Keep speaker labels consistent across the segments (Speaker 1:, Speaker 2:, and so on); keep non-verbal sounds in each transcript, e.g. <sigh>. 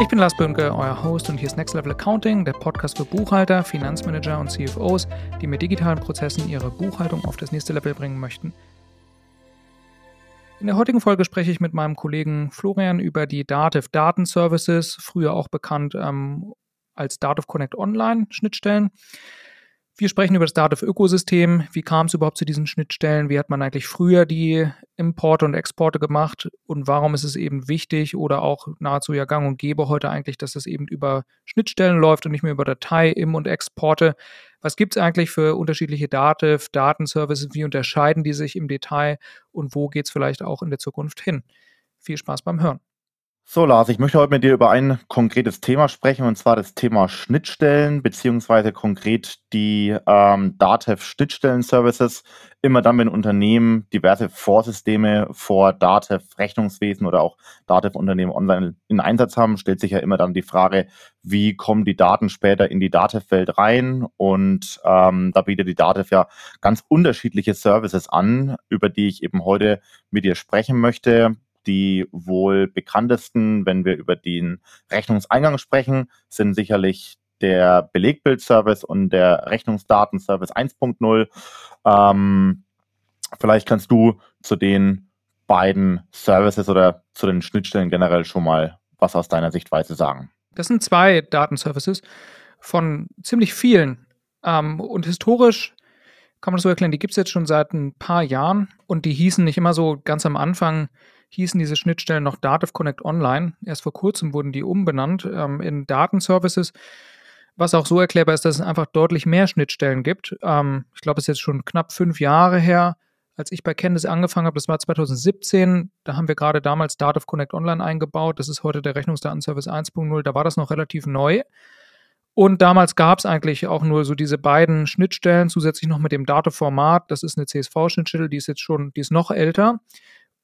Speaker 1: Ich bin Lars Böhnke, euer Host und hier ist Next Level Accounting, der Podcast für Buchhalter, Finanzmanager und CFOs, die mit digitalen Prozessen ihre Buchhaltung auf das nächste Level bringen möchten. In der heutigen Folge spreche ich mit meinem Kollegen Florian über die Dativ Daten Services, früher auch bekannt ähm, als Dativ Connect Online Schnittstellen. Wir sprechen über das Dativ-Ökosystem. Wie kam es überhaupt zu diesen Schnittstellen? Wie hat man eigentlich früher die Importe und Exporte gemacht? Und warum ist es eben wichtig oder auch nahezu ja gang und gäbe heute eigentlich, dass das eben über Schnittstellen läuft und nicht mehr über Datei, Im- und Exporte? Was gibt es eigentlich für unterschiedliche Dativ, Datenservices? Wie unterscheiden die sich im Detail? Und wo geht es vielleicht auch in der Zukunft hin? Viel Spaß beim Hören.
Speaker 2: So, Lars, ich möchte heute mit dir über ein konkretes Thema sprechen, und zwar das Thema Schnittstellen, beziehungsweise konkret die ähm, DATEV Schnittstellen-Services. Immer dann, wenn Unternehmen diverse Vorsysteme vor DATEV Rechnungswesen oder auch DATEV Unternehmen online in Einsatz haben, stellt sich ja immer dann die Frage, wie kommen die Daten später in die DATEV-Welt rein? Und ähm, da bietet die DATEV ja ganz unterschiedliche Services an, über die ich eben heute mit dir sprechen möchte. Die wohl bekanntesten, wenn wir über den Rechnungseingang sprechen, sind sicherlich der Belegbildservice und der Rechnungsdatenservice 1.0. Ähm, vielleicht kannst du zu den beiden Services oder zu den Schnittstellen generell schon mal was aus deiner Sichtweise sagen.
Speaker 1: Das sind zwei Datenservices von ziemlich vielen. Ähm, und historisch kann man das so erklären, die gibt es jetzt schon seit ein paar Jahren und die hießen nicht immer so ganz am Anfang hießen diese Schnittstellen noch Dativ Connect Online. Erst vor kurzem wurden die umbenannt ähm, in Datenservices, was auch so erklärbar ist, dass es einfach deutlich mehr Schnittstellen gibt. Ähm, ich glaube, es ist jetzt schon knapp fünf Jahre her, als ich bei Candice angefangen habe. Das war 2017. Da haben wir gerade damals Dativ Connect Online eingebaut. Das ist heute der Rechnungsdatenservice 1.0. Da war das noch relativ neu. Und damals gab es eigentlich auch nur so diese beiden Schnittstellen, zusätzlich noch mit dem Dateformat. Das ist eine CSV-Schnittstelle, die ist jetzt schon, die ist noch älter.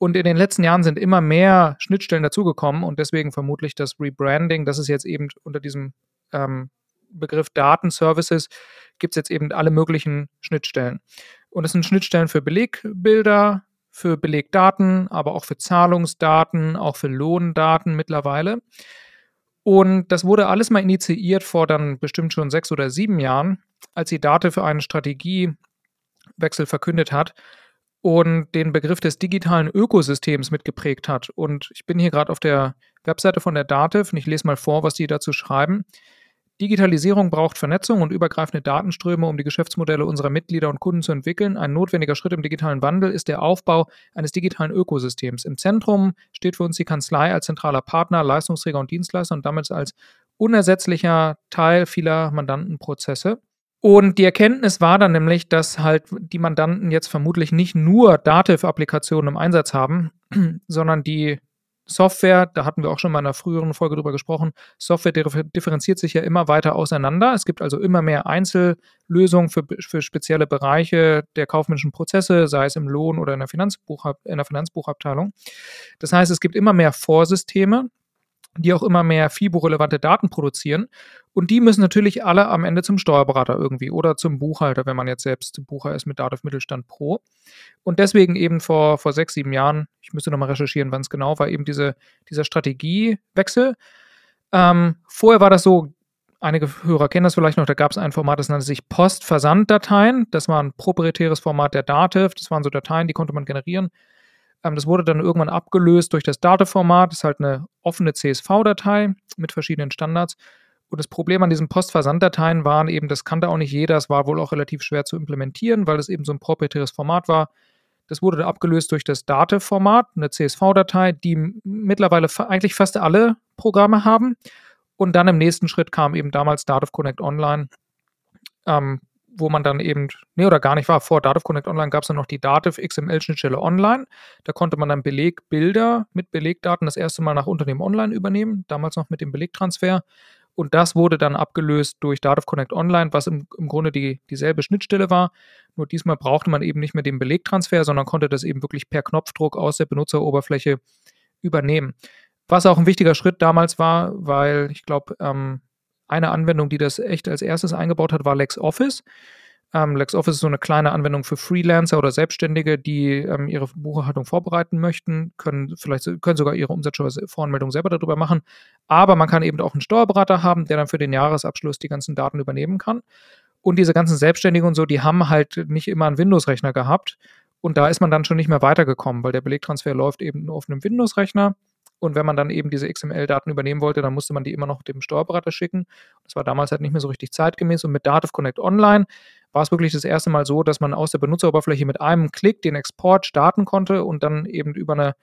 Speaker 1: Und in den letzten Jahren sind immer mehr Schnittstellen dazugekommen und deswegen vermutlich das Rebranding, das ist jetzt eben unter diesem ähm, Begriff Datenservices, gibt es jetzt eben alle möglichen Schnittstellen. Und es sind Schnittstellen für Belegbilder, für Belegdaten, aber auch für Zahlungsdaten, auch für Lohndaten mittlerweile. Und das wurde alles mal initiiert vor dann bestimmt schon sechs oder sieben Jahren, als die Date für einen Strategiewechsel verkündet hat und den Begriff des digitalen Ökosystems mitgeprägt hat. Und ich bin hier gerade auf der Webseite von der Dativ und ich lese mal vor, was die dazu schreiben. Digitalisierung braucht Vernetzung und übergreifende Datenströme, um die Geschäftsmodelle unserer Mitglieder und Kunden zu entwickeln. Ein notwendiger Schritt im digitalen Wandel ist der Aufbau eines digitalen Ökosystems. Im Zentrum steht für uns die Kanzlei als zentraler Partner, Leistungsträger und Dienstleister und damit als unersetzlicher Teil vieler Mandantenprozesse. Und die Erkenntnis war dann nämlich, dass halt die Mandanten jetzt vermutlich nicht nur Dativ-Applikationen im Einsatz haben, <clears throat> sondern die Software, da hatten wir auch schon mal in einer früheren Folge drüber gesprochen, Software differenziert sich ja immer weiter auseinander. Es gibt also immer mehr Einzellösungen für, für spezielle Bereiche der kaufmännischen Prozesse, sei es im Lohn oder in der, in der Finanzbuchabteilung. Das heißt, es gibt immer mehr Vorsysteme, die auch immer mehr FIBO-relevante Daten produzieren. Und die müssen natürlich alle am Ende zum Steuerberater irgendwie oder zum Buchhalter, wenn man jetzt selbst Bucher ist mit Dativ Mittelstand Pro. Und deswegen eben vor, vor sechs, sieben Jahren, ich müsste nochmal recherchieren, wann es genau war, eben diese, dieser Strategiewechsel. Ähm, vorher war das so, einige Hörer kennen das vielleicht noch, da gab es ein Format, das nannte sich Postversanddateien. Das war ein proprietäres Format der Dativ. Das waren so Dateien, die konnte man generieren. Ähm, das wurde dann irgendwann abgelöst durch das Dateformat. Das ist halt eine offene CSV-Datei mit verschiedenen Standards. Und das Problem an diesen Postversanddateien waren eben, das kannte auch nicht jeder, es war wohl auch relativ schwer zu implementieren, weil es eben so ein proprietäres Format war. Das wurde dann abgelöst durch das Date-Format, eine CSV-Datei, die mittlerweile eigentlich fast alle Programme haben. Und dann im nächsten Schritt kam eben damals Dativ Connect Online, ähm, wo man dann eben, nee, oder gar nicht war, vor Dativ Connect Online gab es dann noch die Dativ XML-Schnittstelle online. Da konnte man dann Belegbilder mit Belegdaten das erste Mal nach Unternehmen online übernehmen, damals noch mit dem Belegtransfer. Und das wurde dann abgelöst durch Dativ Connect Online, was im, im Grunde die, dieselbe Schnittstelle war. Nur diesmal brauchte man eben nicht mehr den Belegtransfer, sondern konnte das eben wirklich per Knopfdruck aus der Benutzeroberfläche übernehmen. Was auch ein wichtiger Schritt damals war, weil ich glaube, ähm, eine Anwendung, die das echt als erstes eingebaut hat, war LexOffice. Ähm, LexOffice ist so eine kleine Anwendung für Freelancer oder Selbstständige, die ähm, ihre Buchhaltung vorbereiten möchten, können vielleicht können sogar ihre Umsatzsteuervoranmeldung selber darüber machen. Aber man kann eben auch einen Steuerberater haben, der dann für den Jahresabschluss die ganzen Daten übernehmen kann. Und diese ganzen Selbstständigen und so, die haben halt nicht immer einen Windows-Rechner gehabt. Und da ist man dann schon nicht mehr weitergekommen, weil der Belegtransfer läuft eben nur auf einem Windows-Rechner. Und wenn man dann eben diese XML-Daten übernehmen wollte, dann musste man die immer noch dem Steuerberater schicken. Das war damals halt nicht mehr so richtig zeitgemäß. Und mit Dativ Connect Online war es wirklich das erste Mal so, dass man aus der Benutzeroberfläche mit einem Klick den Export starten konnte und dann eben über eine,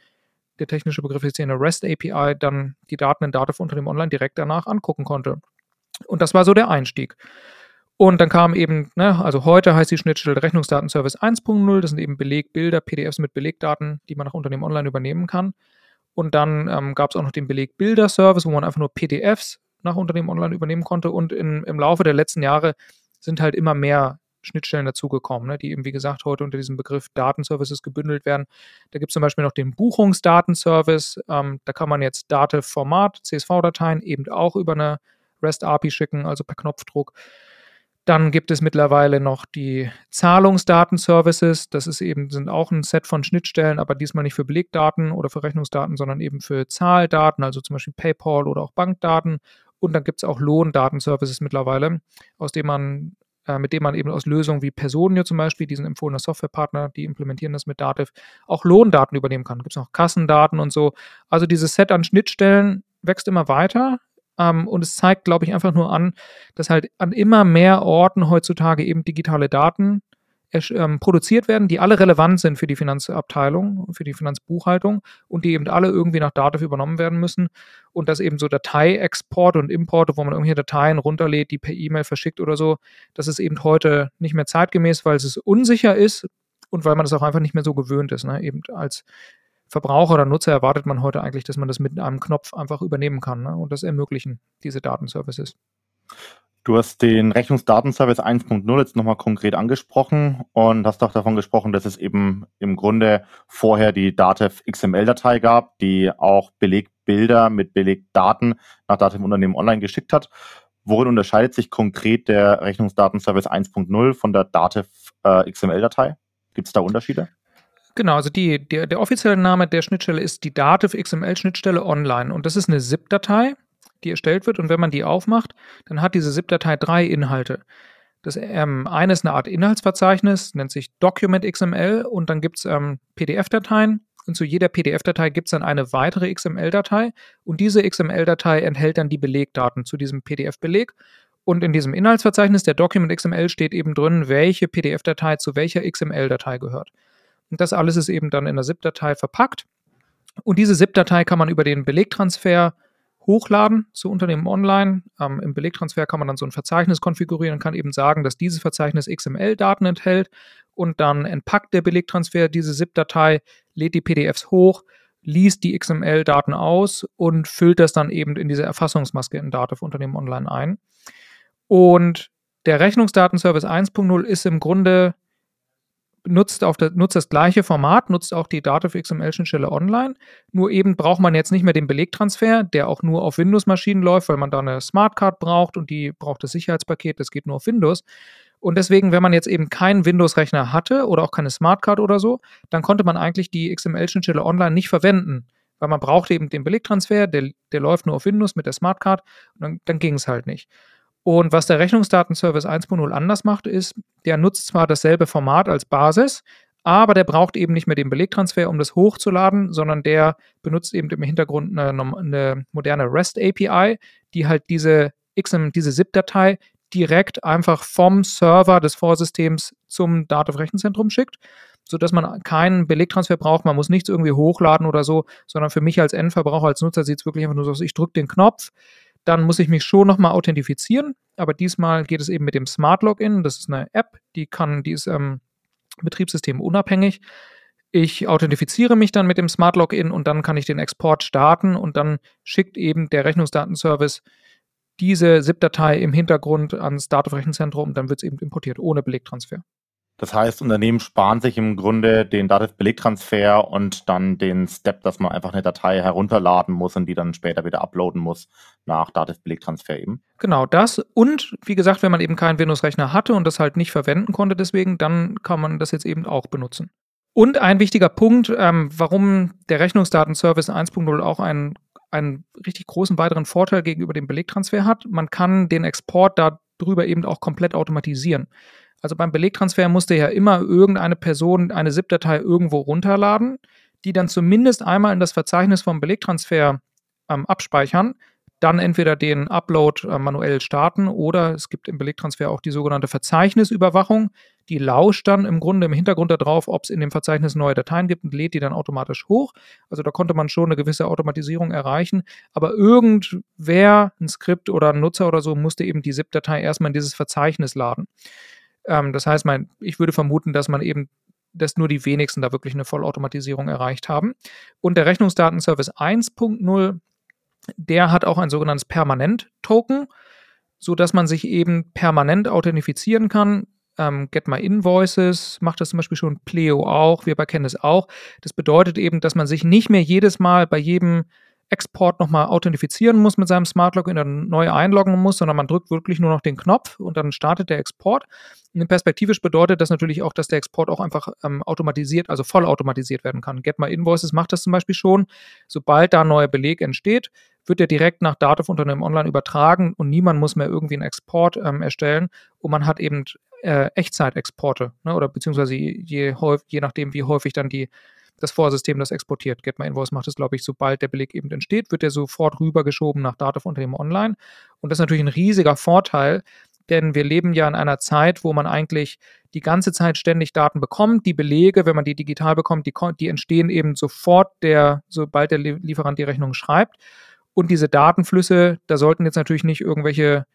Speaker 1: der technische Begriff ist hier eine REST API, dann die Daten in Dativ unter dem Online direkt danach angucken konnte. Und das war so der Einstieg. Und dann kam eben, ne, also heute heißt die Schnittstelle Rechnungsdatenservice 1.0, das sind eben Belegbilder, PDFs mit Belegdaten, die man nach Unternehmen online übernehmen kann. Und dann ähm, gab es auch noch den Belegbilder-Service, wo man einfach nur PDFs nach Unternehmen online übernehmen konnte. Und in, im Laufe der letzten Jahre sind halt immer mehr Schnittstellen dazugekommen, ne, die eben, wie gesagt, heute unter diesem Begriff Datenservices gebündelt werden. Da gibt es zum Beispiel noch den Buchungsdatenservice. Ähm, da kann man jetzt Datev-Format, CSV-Dateien eben auch über eine REST-API schicken, also per Knopfdruck. Dann gibt es mittlerweile noch die Zahlungsdaten-Services. Das ist eben, sind auch ein Set von Schnittstellen, aber diesmal nicht für Belegdaten oder für Rechnungsdaten, sondern eben für Zahldaten, also zum Beispiel PayPal oder auch Bankdaten. Und dann gibt es auch Lohndaten-Services mittlerweile, aus dem man, äh, mit denen man eben aus Lösungen wie Personio zum Beispiel, diesen empfohlenen Softwarepartner, die implementieren das mit Dativ, auch Lohndaten übernehmen kann. Gibt es noch Kassendaten und so. Also dieses Set an Schnittstellen wächst immer weiter. Ähm, und es zeigt, glaube ich, einfach nur an, dass halt an immer mehr Orten heutzutage eben digitale Daten ähm, produziert werden, die alle relevant sind für die Finanzabteilung, für die Finanzbuchhaltung und die eben alle irgendwie nach Dativ übernommen werden müssen. Und dass eben so Dateiexporte und Importe, wo man irgendwelche Dateien runterlädt, die per E-Mail verschickt oder so, das ist eben heute nicht mehr zeitgemäß, weil es unsicher ist und weil man es auch einfach nicht mehr so gewöhnt ist. Ne? Eben als Verbraucher oder Nutzer erwartet man heute eigentlich, dass man das mit einem Knopf einfach übernehmen kann. Ne? Und das ermöglichen diese Datenservices.
Speaker 2: Du hast den Rechnungsdatenservice 1.0 jetzt nochmal konkret angesprochen und hast auch davon gesprochen, dass es eben im Grunde vorher die Datev XML-Datei gab, die auch Belegbilder mit Belegdaten nach Datev Unternehmen online geschickt hat. Worin unterscheidet sich konkret der Rechnungsdatenservice 1.0 von der Datev äh, XML-Datei? Gibt es da Unterschiede?
Speaker 1: Genau, also die, der, der offizielle Name der Schnittstelle ist die Dativ XML-Schnittstelle online. Und das ist eine ZIP-Datei, die erstellt wird. Und wenn man die aufmacht, dann hat diese ZIP-Datei drei Inhalte. Das ähm, eine ist eine Art Inhaltsverzeichnis, nennt sich Document XML und dann gibt es ähm, PDF-Dateien und zu jeder PDF-Datei gibt es dann eine weitere XML-Datei und diese XML-Datei enthält dann die Belegdaten zu diesem PDF-Beleg und in diesem Inhaltsverzeichnis der Document XML steht eben drin, welche PDF-Datei zu welcher XML-Datei gehört. Und das alles ist eben dann in der ZIP-Datei verpackt. Und diese ZIP-Datei kann man über den Belegtransfer hochladen zu Unternehmen online. Ähm, Im Belegtransfer kann man dann so ein Verzeichnis konfigurieren und kann eben sagen, dass dieses Verzeichnis XML-Daten enthält. Und dann entpackt der Belegtransfer diese ZIP-Datei, lädt die PDFs hoch, liest die XML-Daten aus und füllt das dann eben in diese Erfassungsmaske in Dativ Unternehmen online ein. Und der Rechnungsdatenservice 1.0 ist im Grunde nutzt, auf der, nutzt das gleiche Format, nutzt auch die Dativ XML-Schnittstelle online. Nur eben braucht man jetzt nicht mehr den Belegtransfer, der auch nur auf Windows-Maschinen läuft, weil man da eine Smartcard braucht und die braucht das Sicherheitspaket, das geht nur auf Windows. Und deswegen, wenn man jetzt eben keinen Windows-Rechner hatte oder auch keine Smartcard oder so, dann konnte man eigentlich die XML-Schnittstelle online nicht verwenden, weil man brauchte eben den Belegtransfer, der, der läuft nur auf Windows mit der Smartcard und dann, dann ging es halt nicht. Und was der Rechnungsdatenservice 1.0 anders macht, ist, der nutzt zwar dasselbe Format als Basis, aber der braucht eben nicht mehr den Belegtransfer, um das hochzuladen, sondern der benutzt eben im Hintergrund eine, eine moderne REST API, die halt diese XM, diese ZIP-Datei direkt einfach vom Server des Vorsystems zum Datenrechenzentrum schickt, sodass man keinen Belegtransfer braucht. Man muss nichts irgendwie hochladen oder so, sondern für mich als Endverbraucher, als Nutzer sieht es wirklich einfach nur so aus, ich drücke den Knopf, dann muss ich mich schon nochmal authentifizieren, aber diesmal geht es eben mit dem Smart Login. Das ist eine App, die kann, die ist ähm, Betriebssystem unabhängig. Ich authentifiziere mich dann mit dem Smart Login und dann kann ich den Export starten und dann schickt eben der Rechnungsdatenservice diese ZIP-Datei im Hintergrund ans Datenrechenzentrum und dann wird es eben importiert, ohne Belegtransfer.
Speaker 2: Das heißt, Unternehmen sparen sich im Grunde den Dativ-Belegtransfer und dann den Step, dass man einfach eine Datei herunterladen muss und die dann später wieder uploaden muss nach Dativ-Belegtransfer eben.
Speaker 1: Genau das. Und wie gesagt, wenn man eben keinen Windows-Rechner hatte und das halt nicht verwenden konnte, deswegen, dann kann man das jetzt eben auch benutzen. Und ein wichtiger Punkt, ähm, warum der Rechnungsdatenservice 1.0 auch einen, einen richtig großen weiteren Vorteil gegenüber dem Belegtransfer hat, man kann den Export darüber eben auch komplett automatisieren. Also beim Belegtransfer musste ja immer irgendeine Person eine ZIP-Datei irgendwo runterladen, die dann zumindest einmal in das Verzeichnis vom Belegtransfer ähm, abspeichern, dann entweder den Upload äh, manuell starten oder es gibt im Belegtransfer auch die sogenannte Verzeichnisüberwachung. Die lauscht dann im Grunde im Hintergrund darauf, ob es in dem Verzeichnis neue Dateien gibt und lädt die dann automatisch hoch. Also da konnte man schon eine gewisse Automatisierung erreichen. Aber irgendwer, ein Skript oder ein Nutzer oder so, musste eben die ZIP-Datei erstmal in dieses Verzeichnis laden. Ähm, das heißt, mein, ich würde vermuten, dass man eben, dass nur die wenigsten da wirklich eine Vollautomatisierung erreicht haben. Und der Rechnungsdatenservice 1.0, der hat auch ein sogenanntes Permanent-Token, sodass man sich eben permanent authentifizieren kann. Ähm, Get My Invoices macht das zum Beispiel schon, Pleo auch, wir bei Candice auch. Das bedeutet eben, dass man sich nicht mehr jedes Mal bei jedem Export nochmal authentifizieren muss mit seinem Smart Login, dann neu einloggen muss, sondern man drückt wirklich nur noch den Knopf und dann startet der Export. Und perspektivisch bedeutet das natürlich auch, dass der Export auch einfach ähm, automatisiert, also voll automatisiert werden kann. Get My Invoices macht das zum Beispiel schon. Sobald da ein neuer Beleg entsteht, wird der direkt nach Dativ Unternehmen Online übertragen und niemand muss mehr irgendwie einen Export ähm, erstellen und man hat eben äh, Echtzeitexporte ne, oder beziehungsweise je, je nachdem, wie häufig dann die das Vorsystem das exportiert. Get My Invoice macht es, glaube ich, sobald der Beleg eben entsteht, wird der sofort rübergeschoben nach Dativ Unternehmen Online. Und das ist natürlich ein riesiger Vorteil, denn wir leben ja in einer Zeit, wo man eigentlich die ganze Zeit ständig Daten bekommt. Die Belege, wenn man die digital bekommt, die, die entstehen eben sofort, der, sobald der Lieferant die Rechnung schreibt. Und diese Datenflüsse, da sollten jetzt natürlich nicht irgendwelche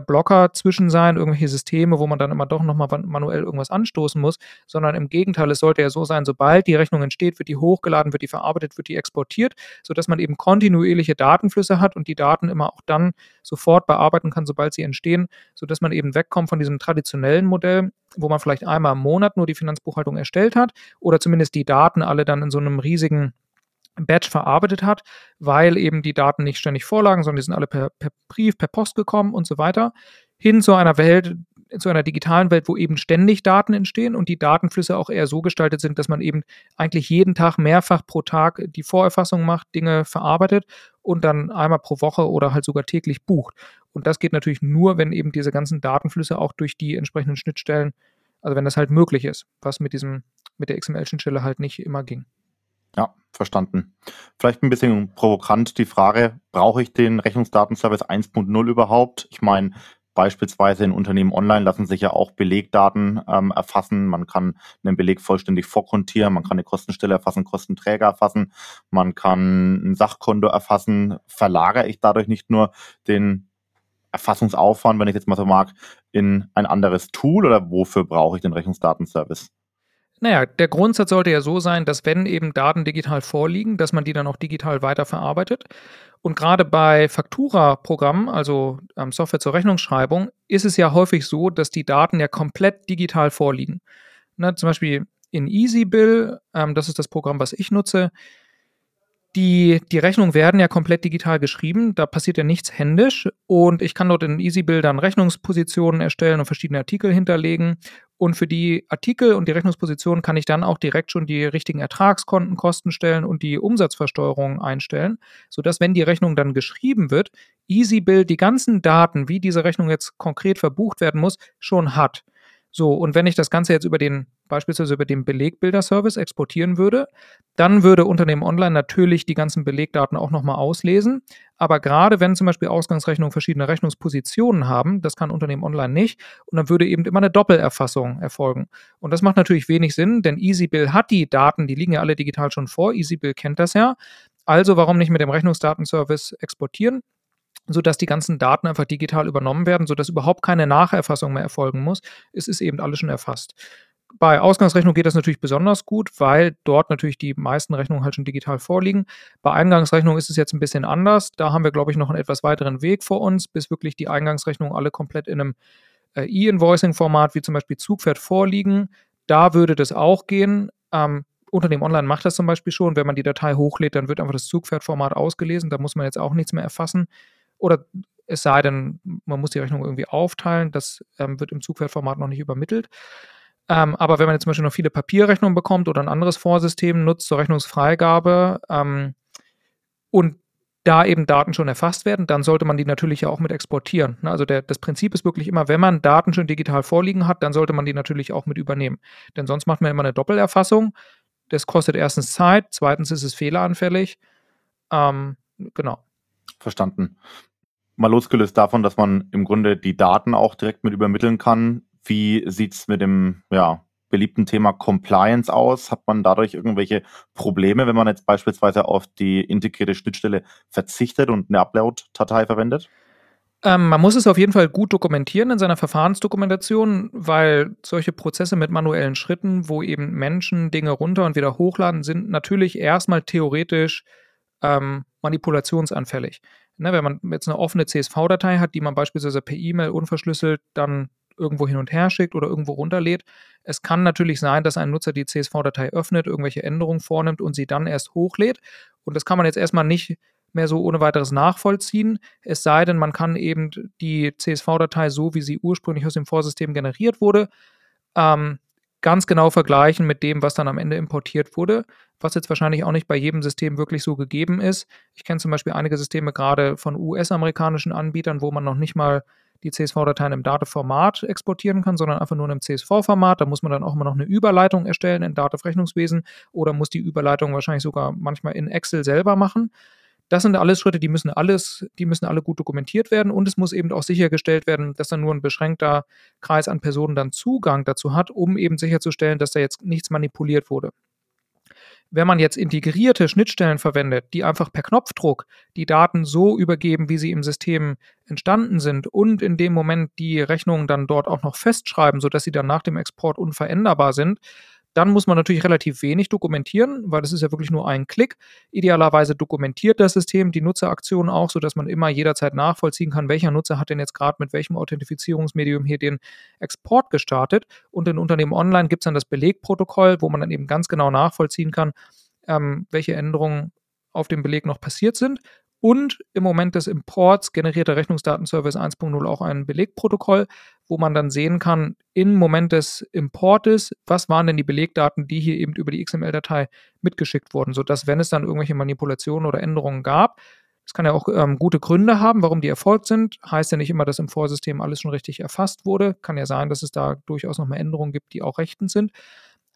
Speaker 1: Blocker zwischen sein, irgendwelche Systeme, wo man dann immer doch nochmal manuell irgendwas anstoßen muss, sondern im Gegenteil, es sollte ja so sein, sobald die Rechnung entsteht, wird die hochgeladen, wird die verarbeitet, wird die exportiert, sodass man eben kontinuierliche Datenflüsse hat und die Daten immer auch dann sofort bearbeiten kann, sobald sie entstehen, sodass man eben wegkommt von diesem traditionellen Modell, wo man vielleicht einmal im Monat nur die Finanzbuchhaltung erstellt hat oder zumindest die Daten alle dann in so einem riesigen Batch verarbeitet hat, weil eben die Daten nicht ständig vorlagen, sondern die sind alle per, per Brief, per Post gekommen und so weiter, hin zu einer Welt, zu einer digitalen Welt, wo eben ständig Daten entstehen und die Datenflüsse auch eher so gestaltet sind, dass man eben eigentlich jeden Tag mehrfach pro Tag die Vorerfassung macht, Dinge verarbeitet und dann einmal pro Woche oder halt sogar täglich bucht. Und das geht natürlich nur, wenn eben diese ganzen Datenflüsse auch durch die entsprechenden Schnittstellen, also wenn das halt möglich ist, was mit diesem, mit der XML-Schnittstelle halt nicht immer ging.
Speaker 2: Ja, verstanden. Vielleicht ein bisschen provokant die Frage, brauche ich den Rechnungsdatenservice 1.0 überhaupt? Ich meine, beispielsweise in Unternehmen online lassen sich ja auch Belegdaten ähm, erfassen. Man kann einen Beleg vollständig vorkontieren, man kann eine Kostenstelle erfassen, Kostenträger erfassen, man kann ein Sachkonto erfassen. Verlagere ich dadurch nicht nur den Erfassungsaufwand, wenn ich jetzt mal so mag, in ein anderes Tool oder wofür brauche ich den Rechnungsdatenservice?
Speaker 1: Naja, der Grundsatz sollte ja so sein, dass wenn eben Daten digital vorliegen, dass man die dann auch digital weiterverarbeitet. Und gerade bei Faktura-Programmen, also ähm, Software zur Rechnungsschreibung, ist es ja häufig so, dass die Daten ja komplett digital vorliegen. Ne, zum Beispiel in EasyBill, ähm, das ist das Programm, was ich nutze, die, die Rechnungen werden ja komplett digital geschrieben, da passiert ja nichts händisch. Und ich kann dort in EasyBill dann Rechnungspositionen erstellen und verschiedene Artikel hinterlegen. Und für die Artikel und die Rechnungspositionen kann ich dann auch direkt schon die richtigen Ertragskontenkosten stellen und die Umsatzversteuerung einstellen, sodass wenn die Rechnung dann geschrieben wird, EasyBill die ganzen Daten, wie diese Rechnung jetzt konkret verbucht werden muss, schon hat. So, und wenn ich das Ganze jetzt über den, beispielsweise über den Belegbilder-Service exportieren würde, dann würde Unternehmen Online natürlich die ganzen Belegdaten auch nochmal auslesen. Aber gerade wenn zum Beispiel Ausgangsrechnungen verschiedene Rechnungspositionen haben, das kann Unternehmen Online nicht, und dann würde eben immer eine Doppelerfassung erfolgen. Und das macht natürlich wenig Sinn, denn EasyBill hat die Daten, die liegen ja alle digital schon vor. EasyBill kennt das ja. Also warum nicht mit dem Rechnungsdatenservice exportieren? Sodass die ganzen Daten einfach digital übernommen werden, sodass überhaupt keine Nacherfassung mehr erfolgen muss. Es ist eben alles schon erfasst. Bei Ausgangsrechnung geht das natürlich besonders gut, weil dort natürlich die meisten Rechnungen halt schon digital vorliegen. Bei Eingangsrechnung ist es jetzt ein bisschen anders. Da haben wir, glaube ich, noch einen etwas weiteren Weg vor uns, bis wirklich die Eingangsrechnungen alle komplett in einem äh, E-Invoicing-Format wie zum Beispiel Zugpferd vorliegen. da würde das auch gehen. Ähm, Unternehmen Online macht das zum Beispiel schon. Wenn man die Datei hochlädt, dann wird einfach das Zugpferdformat ausgelesen. Da muss man jetzt auch nichts mehr erfassen. Oder es sei denn, man muss die Rechnung irgendwie aufteilen. Das ähm, wird im Zugpferdformat noch nicht übermittelt. Ähm, aber wenn man jetzt zum Beispiel noch viele Papierrechnungen bekommt oder ein anderes Vorsystem nutzt zur Rechnungsfreigabe ähm, und da eben Daten schon erfasst werden, dann sollte man die natürlich ja auch mit exportieren. Ne? Also der, das Prinzip ist wirklich immer, wenn man Daten schon digital vorliegen hat, dann sollte man die natürlich auch mit übernehmen. Denn sonst macht man immer eine Doppelerfassung. Das kostet erstens Zeit, zweitens ist es fehleranfällig. Ähm, genau.
Speaker 2: Verstanden. Mal losgelöst davon, dass man im Grunde die Daten auch direkt mit übermitteln kann. Wie sieht es mit dem ja, beliebten Thema Compliance aus? Hat man dadurch irgendwelche Probleme, wenn man jetzt beispielsweise auf die integrierte Schnittstelle verzichtet und eine Upload-Datei verwendet?
Speaker 1: Ähm, man muss es auf jeden Fall gut dokumentieren in seiner Verfahrensdokumentation, weil solche Prozesse mit manuellen Schritten, wo eben Menschen Dinge runter und wieder hochladen, sind natürlich erstmal theoretisch ähm, manipulationsanfällig. Ne, wenn man jetzt eine offene CSV-Datei hat, die man beispielsweise per E-Mail unverschlüsselt dann irgendwo hin und her schickt oder irgendwo runterlädt. Es kann natürlich sein, dass ein Nutzer die CSV-Datei öffnet, irgendwelche Änderungen vornimmt und sie dann erst hochlädt. Und das kann man jetzt erstmal nicht mehr so ohne weiteres nachvollziehen, es sei denn, man kann eben die CSV-Datei so, wie sie ursprünglich aus dem Vorsystem generiert wurde, ähm, ganz genau vergleichen mit dem, was dann am Ende importiert wurde, was jetzt wahrscheinlich auch nicht bei jedem System wirklich so gegeben ist. Ich kenne zum Beispiel einige Systeme gerade von US-amerikanischen Anbietern, wo man noch nicht mal die CSV-Dateien im Datev-Format exportieren kann, sondern einfach nur in einem CSV-Format. Da muss man dann auch immer noch eine Überleitung erstellen in Datev-Rechnungswesen oder muss die Überleitung wahrscheinlich sogar manchmal in Excel selber machen. Das sind alles Schritte, die müssen alles, die müssen alle gut dokumentiert werden und es muss eben auch sichergestellt werden, dass dann nur ein beschränkter Kreis an Personen dann Zugang dazu hat, um eben sicherzustellen, dass da jetzt nichts manipuliert wurde. Wenn man jetzt integrierte Schnittstellen verwendet, die einfach per Knopfdruck die Daten so übergeben, wie sie im System entstanden sind und in dem Moment die Rechnungen dann dort auch noch festschreiben, sodass sie dann nach dem Export unveränderbar sind, dann muss man natürlich relativ wenig dokumentieren, weil das ist ja wirklich nur ein Klick. Idealerweise dokumentiert das System die Nutzeraktionen auch, sodass man immer jederzeit nachvollziehen kann, welcher Nutzer hat denn jetzt gerade mit welchem Authentifizierungsmedium hier den Export gestartet. Und in Unternehmen Online gibt es dann das Belegprotokoll, wo man dann eben ganz genau nachvollziehen kann, ähm, welche Änderungen auf dem Beleg noch passiert sind und im Moment des Imports generiert der Rechnungsdatenservice 1.0 auch ein Belegprotokoll, wo man dann sehen kann, im Moment des Importes, was waren denn die Belegdaten, die hier eben über die XML-Datei mitgeschickt wurden, sodass, wenn es dann irgendwelche Manipulationen oder Änderungen gab, es kann ja auch ähm, gute Gründe haben, warum die erfolgt sind. Heißt ja nicht immer, dass im Vorsystem alles schon richtig erfasst wurde. Kann ja sein, dass es da durchaus nochmal Änderungen gibt, die auch rechtens sind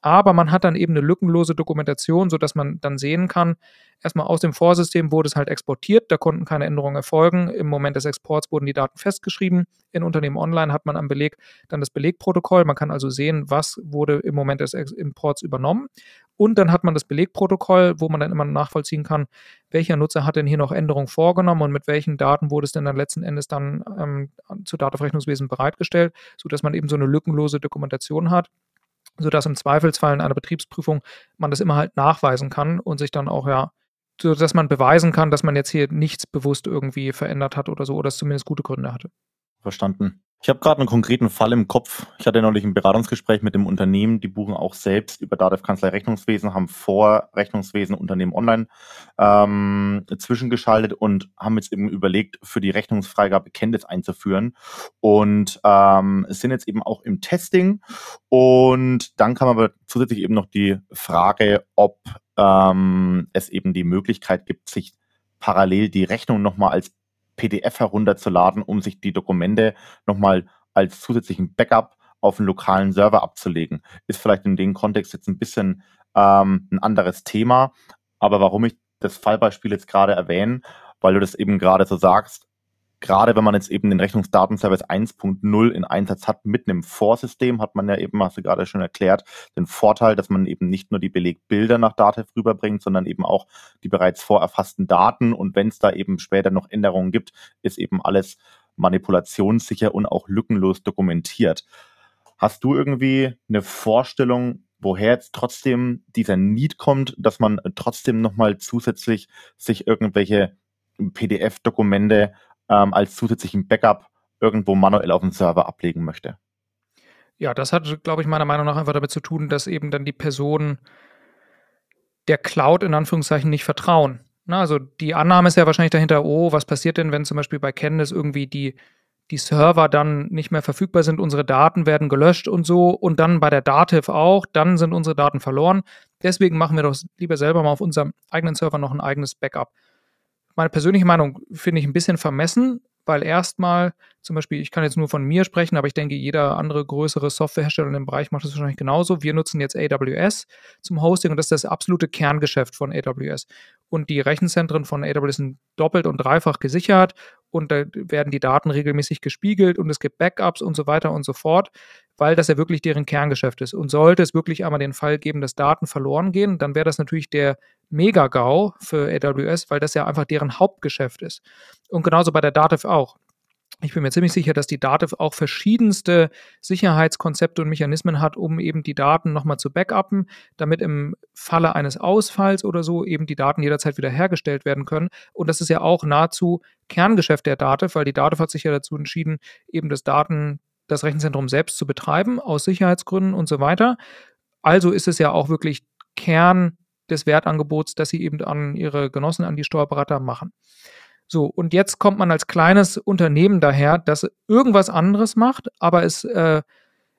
Speaker 1: aber man hat dann eben eine lückenlose Dokumentation, sodass man dann sehen kann, erstmal aus dem Vorsystem wurde es halt exportiert, da konnten keine Änderungen erfolgen. Im Moment des Exports wurden die Daten festgeschrieben. In Unternehmen Online hat man am Beleg dann das Belegprotokoll. Man kann also sehen, was wurde im Moment des Imports übernommen. Und dann hat man das Belegprotokoll, wo man dann immer nachvollziehen kann, welcher Nutzer hat denn hier noch Änderungen vorgenommen und mit welchen Daten wurde es denn dann letzten Endes dann ähm, zu Datenverrechnungswesen bereitgestellt, sodass man eben so eine lückenlose Dokumentation hat sodass im Zweifelsfall in einer Betriebsprüfung man das immer halt nachweisen kann und sich dann auch ja, so dass man beweisen kann, dass man jetzt hier nichts bewusst irgendwie verändert hat oder so oder es zumindest gute Gründe hatte.
Speaker 2: Verstanden. Ich habe gerade einen konkreten Fall im Kopf. Ich hatte neulich ein Beratungsgespräch mit dem Unternehmen, die buchen auch selbst über Datev Kanzlei Rechnungswesen, haben vor Rechnungswesen Unternehmen online ähm, zwischengeschaltet und haben jetzt eben überlegt, für die Rechnungsfreigabe Kenntnis einzuführen. Und ähm, sind jetzt eben auch im Testing. Und dann kam aber zusätzlich eben noch die Frage, ob ähm, es eben die Möglichkeit gibt, sich parallel die Rechnung nochmal als PDF herunterzuladen, um sich die Dokumente nochmal als zusätzlichen Backup auf einen lokalen Server abzulegen. Ist vielleicht in dem Kontext jetzt ein bisschen ähm, ein anderes Thema. Aber warum ich das Fallbeispiel jetzt gerade erwähne, weil du das eben gerade so sagst, gerade wenn man jetzt eben den Rechnungsdatenservice 1.0 in Einsatz hat mit einem Vorsystem, hat man ja eben, hast du gerade schon erklärt, den Vorteil, dass man eben nicht nur die Belegbilder nach Datev rüberbringt, sondern eben auch die bereits vorerfassten Daten. Und wenn es da eben später noch Änderungen gibt, ist eben alles manipulationssicher und auch lückenlos dokumentiert. Hast du irgendwie eine Vorstellung, woher jetzt trotzdem dieser Need kommt, dass man trotzdem nochmal zusätzlich sich irgendwelche PDF-Dokumente ähm, als zusätzlichen Backup irgendwo manuell auf dem Server ablegen möchte.
Speaker 1: Ja, das hat, glaube ich, meiner Meinung nach einfach damit zu tun, dass eben dann die Personen der Cloud in Anführungszeichen nicht vertrauen. Na, also die Annahme ist ja wahrscheinlich dahinter, oh, was passiert denn, wenn zum Beispiel bei Candice irgendwie die, die Server dann nicht mehr verfügbar sind, unsere Daten werden gelöscht und so und dann bei der Dativ auch, dann sind unsere Daten verloren. Deswegen machen wir doch lieber selber mal auf unserem eigenen Server noch ein eigenes Backup. Meine persönliche Meinung finde ich ein bisschen vermessen, weil erstmal zum Beispiel, ich kann jetzt nur von mir sprechen, aber ich denke, jeder andere größere Softwarehersteller in dem Bereich macht das wahrscheinlich genauso. Wir nutzen jetzt AWS zum Hosting und das ist das absolute Kerngeschäft von AWS. Und die Rechenzentren von AWS sind doppelt und dreifach gesichert und da werden die Daten regelmäßig gespiegelt und es gibt Backups und so weiter und so fort, weil das ja wirklich deren Kerngeschäft ist. Und sollte es wirklich einmal den Fall geben, dass Daten verloren gehen, dann wäre das natürlich der Mega-GAU für AWS, weil das ja einfach deren Hauptgeschäft ist. Und genauso bei der Dativ auch. Ich bin mir ziemlich sicher, dass die Dativ auch verschiedenste Sicherheitskonzepte und Mechanismen hat, um eben die Daten nochmal zu backuppen, damit im Falle eines Ausfalls oder so eben die Daten jederzeit wiederhergestellt werden können. Und das ist ja auch nahezu Kerngeschäft der Dativ, weil die Dativ hat sich ja dazu entschieden, eben das Daten, das Rechenzentrum selbst zu betreiben, aus Sicherheitsgründen und so weiter. Also ist es ja auch wirklich Kern des Wertangebots, das sie eben an ihre Genossen, an die Steuerberater machen. So, und jetzt kommt man als kleines Unternehmen daher, das irgendwas anderes macht, aber es, äh,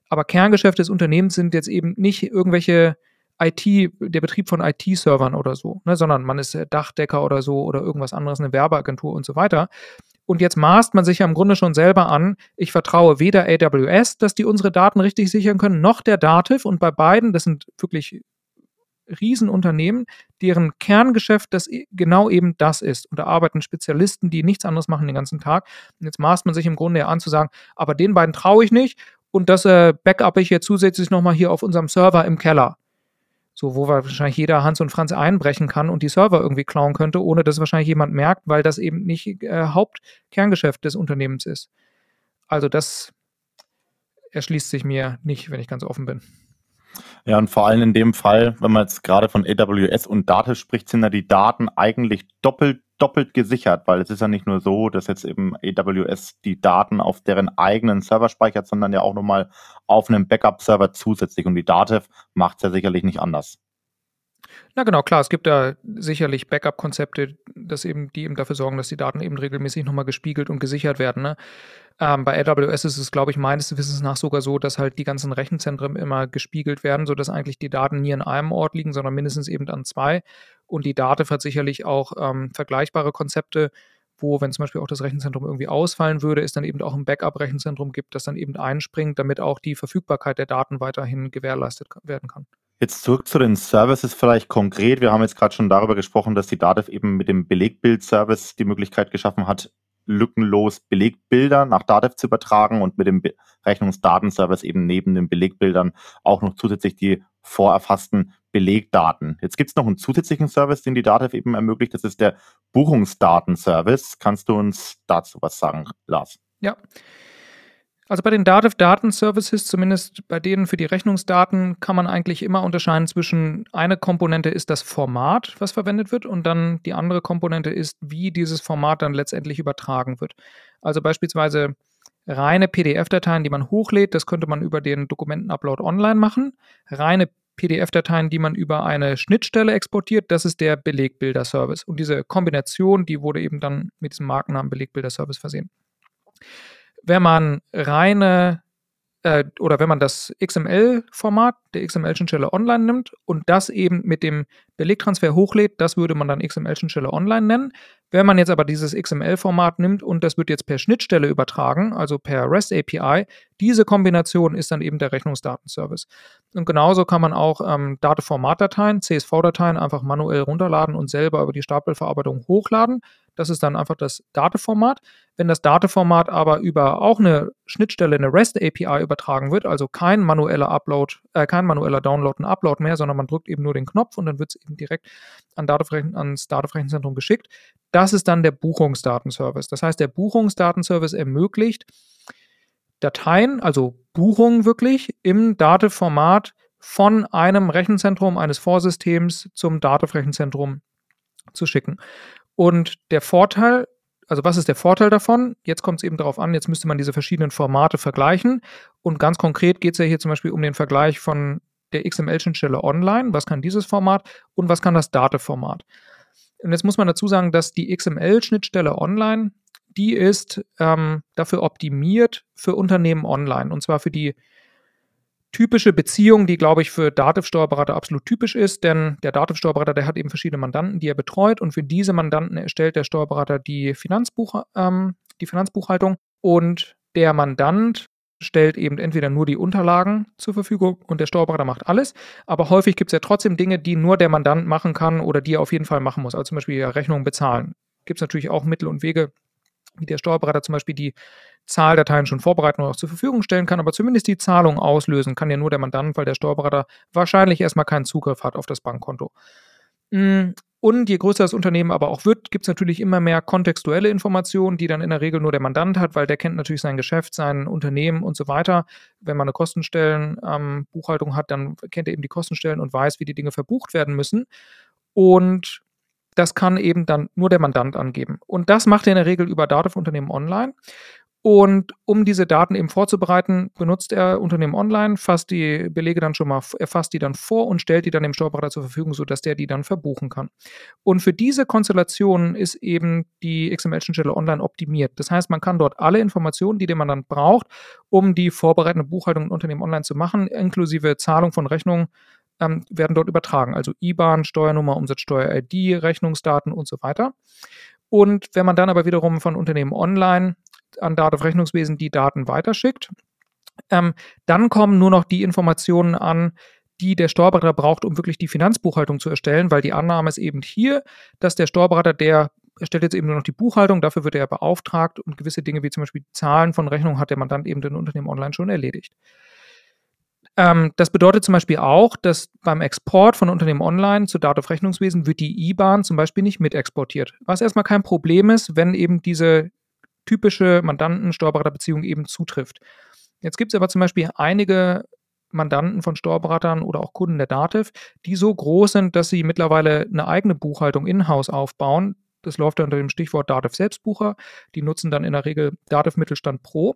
Speaker 1: aber Kerngeschäft des Unternehmens sind jetzt eben nicht irgendwelche IT, der Betrieb von IT-Servern oder so, ne, sondern man ist Dachdecker oder so oder irgendwas anderes, eine Werbeagentur und so weiter. Und jetzt maßt man sich ja im Grunde schon selber an, ich vertraue weder AWS, dass die unsere Daten richtig sichern können, noch der Dativ. Und bei beiden, das sind wirklich Riesenunternehmen, deren Kerngeschäft das genau eben das ist. Und da arbeiten Spezialisten, die nichts anderes machen den ganzen Tag. Und jetzt maßt man sich im Grunde ja an zu sagen, aber den beiden traue ich nicht und das äh, backup ich jetzt zusätzlich nochmal hier auf unserem Server im Keller. So, wo wahrscheinlich jeder Hans und Franz einbrechen kann und die Server irgendwie klauen könnte, ohne dass wahrscheinlich jemand merkt, weil das eben nicht äh, Hauptkerngeschäft des Unternehmens ist. Also das erschließt sich mir nicht, wenn ich ganz offen bin.
Speaker 2: Ja, und vor allem in dem Fall, wenn man jetzt gerade von AWS und Daten spricht, sind ja die Daten eigentlich doppelt, doppelt gesichert, weil es ist ja nicht nur so, dass jetzt eben AWS die Daten auf deren eigenen Server speichert, sondern ja auch nochmal auf einem Backup-Server zusätzlich. Und die Datev macht es ja sicherlich nicht anders.
Speaker 1: Na genau, klar, es gibt da sicherlich Backup-Konzepte, eben, die eben dafür sorgen, dass die Daten eben regelmäßig nochmal gespiegelt und gesichert werden. Ne? Ähm, bei AWS ist es, glaube ich, meines Wissens nach sogar so, dass halt die ganzen Rechenzentren immer gespiegelt werden, sodass eigentlich die Daten nie an einem Ort liegen, sondern mindestens eben an zwei. Und die Dativ hat sicherlich auch ähm, vergleichbare Konzepte, wo, wenn zum Beispiel auch das Rechenzentrum irgendwie ausfallen würde, es dann eben auch ein Backup-Rechenzentrum gibt, das dann eben einspringt, damit auch die Verfügbarkeit der Daten weiterhin gewährleistet werden kann.
Speaker 2: Jetzt zurück zu den Services vielleicht konkret. Wir haben jetzt gerade schon darüber gesprochen, dass die Dativ eben mit dem Belegbild-Service die Möglichkeit geschaffen hat, lückenlos Belegbilder nach Datev zu übertragen und mit dem Rechnungsdatenservice eben neben den Belegbildern auch noch zusätzlich die vorerfassten Belegdaten. Jetzt gibt es noch einen zusätzlichen Service, den die Datev eben ermöglicht. Das ist der Buchungsdatenservice. Kannst du uns dazu was sagen, Lars?
Speaker 1: Ja. Also bei den Dativ Datenservices, zumindest bei denen für die Rechnungsdaten, kann man eigentlich immer unterscheiden zwischen eine Komponente ist das Format, was verwendet wird, und dann die andere Komponente ist, wie dieses Format dann letztendlich übertragen wird. Also beispielsweise reine PDF-Dateien, die man hochlädt, das könnte man über den Dokumentenupload online machen. Reine PDF-Dateien, die man über eine Schnittstelle exportiert, das ist der Belegbilder-Service. Und diese Kombination, die wurde eben dann mit diesem Markennamen Belegbilder-Service versehen wenn man reine äh, oder wenn man das XML-Format der XML-Schnittstelle online nimmt und das eben mit dem Belegtransfer hochlädt, das würde man dann XML-Schnittstelle online nennen. Wenn man jetzt aber dieses XML-Format nimmt und das wird jetzt per Schnittstelle übertragen, also per REST API, diese Kombination ist dann eben der Rechnungsdatenservice. Und genauso kann man auch ähm, Datenformatdateien, CSV-Dateien einfach manuell runterladen und selber über die Stapelverarbeitung hochladen. Das ist dann einfach das Dateformat. Wenn das Dateformat aber über auch eine Schnittstelle, eine REST API übertragen wird, also kein manueller Upload, äh, kein manueller Download und Upload mehr, sondern man drückt eben nur den Knopf und dann wird es eben direkt an ans Datenrechenzentrum geschickt. Das ist dann der Buchungsdatenservice. Das heißt, der Buchungsdatenservice ermöglicht Dateien, also Buchungen wirklich im Dateformat von einem Rechenzentrum eines Vorsystems zum Datenrechenzentrum zu schicken. Und der Vorteil also was ist der Vorteil davon? Jetzt kommt es eben darauf an, jetzt müsste man diese verschiedenen Formate vergleichen. Und ganz konkret geht es ja hier zum Beispiel um den Vergleich von der XML-Schnittstelle online. Was kann dieses Format und was kann das Date-Format? Und jetzt muss man dazu sagen, dass die XML-Schnittstelle online, die ist ähm, dafür optimiert für Unternehmen online. Und zwar für die typische Beziehung, die, glaube ich, für Dativ-Steuerberater absolut typisch ist, denn der Dativ-Steuerberater, der hat eben verschiedene Mandanten, die er betreut und für diese Mandanten erstellt der Steuerberater die, Finanzbuch, ähm, die Finanzbuchhaltung und der Mandant stellt eben entweder nur die Unterlagen zur Verfügung und der Steuerberater macht alles, aber häufig gibt es ja trotzdem Dinge, die nur der Mandant machen kann oder die er auf jeden Fall machen muss, also zum Beispiel Rechnungen bezahlen. Gibt es natürlich auch Mittel und Wege, wie der Steuerberater zum Beispiel die Zahldateien schon vorbereiten und auch zur Verfügung stellen kann, aber zumindest die Zahlung auslösen kann ja nur der Mandant, weil der Steuerberater wahrscheinlich erstmal keinen Zugriff hat auf das Bankkonto. Und je größer das Unternehmen aber auch wird, gibt es natürlich immer mehr kontextuelle Informationen, die dann in der Regel nur der Mandant hat, weil der kennt natürlich sein Geschäft, sein Unternehmen und so weiter. Wenn man eine Kostenstellenbuchhaltung ähm, hat, dann kennt er eben die Kostenstellen und weiß, wie die Dinge verbucht werden müssen. Und das kann eben dann nur der Mandant angeben. Und das macht er in der Regel über Datenunternehmen online. Und um diese Daten eben vorzubereiten, benutzt er Unternehmen online, fasst die Belege dann schon mal, er fasst die dann vor und stellt die dann dem Steuerberater zur Verfügung, sodass der die dann verbuchen kann. Und für diese Konstellation ist eben die XML-Schnittstelle online optimiert. Das heißt, man kann dort alle Informationen, die man dann braucht, um die vorbereitende Buchhaltung in Unternehmen online zu machen, inklusive Zahlung von Rechnungen, ähm, werden dort übertragen. Also IBAN, Steuernummer, Umsatzsteuer-ID, Rechnungsdaten und so weiter. Und wenn man dann aber wiederum von Unternehmen online an Dativ Rechnungswesen die Daten weiterschickt. Ähm, dann kommen nur noch die Informationen an, die der Steuerberater braucht, um wirklich die Finanzbuchhaltung zu erstellen, weil die Annahme ist eben hier, dass der Steuerberater, der erstellt jetzt eben nur noch die Buchhaltung, dafür wird er beauftragt und gewisse Dinge wie zum Beispiel Zahlen von Rechnungen hat der Mandant eben den Unternehmen online schon erledigt. Ähm, das bedeutet zum Beispiel auch, dass beim Export von Unternehmen online zu Dativ Rechnungswesen wird die IBAN zum Beispiel nicht mit exportiert. Was erstmal kein Problem ist, wenn eben diese typische Mandanten-Steuerberater-Beziehung eben zutrifft. Jetzt gibt es aber zum Beispiel einige Mandanten von Steuerberatern oder auch Kunden der Dativ, die so groß sind, dass sie mittlerweile eine eigene Buchhaltung in-house aufbauen. Das läuft unter dem Stichwort Dativ Selbstbucher. Die nutzen dann in der Regel Dativ Mittelstand Pro.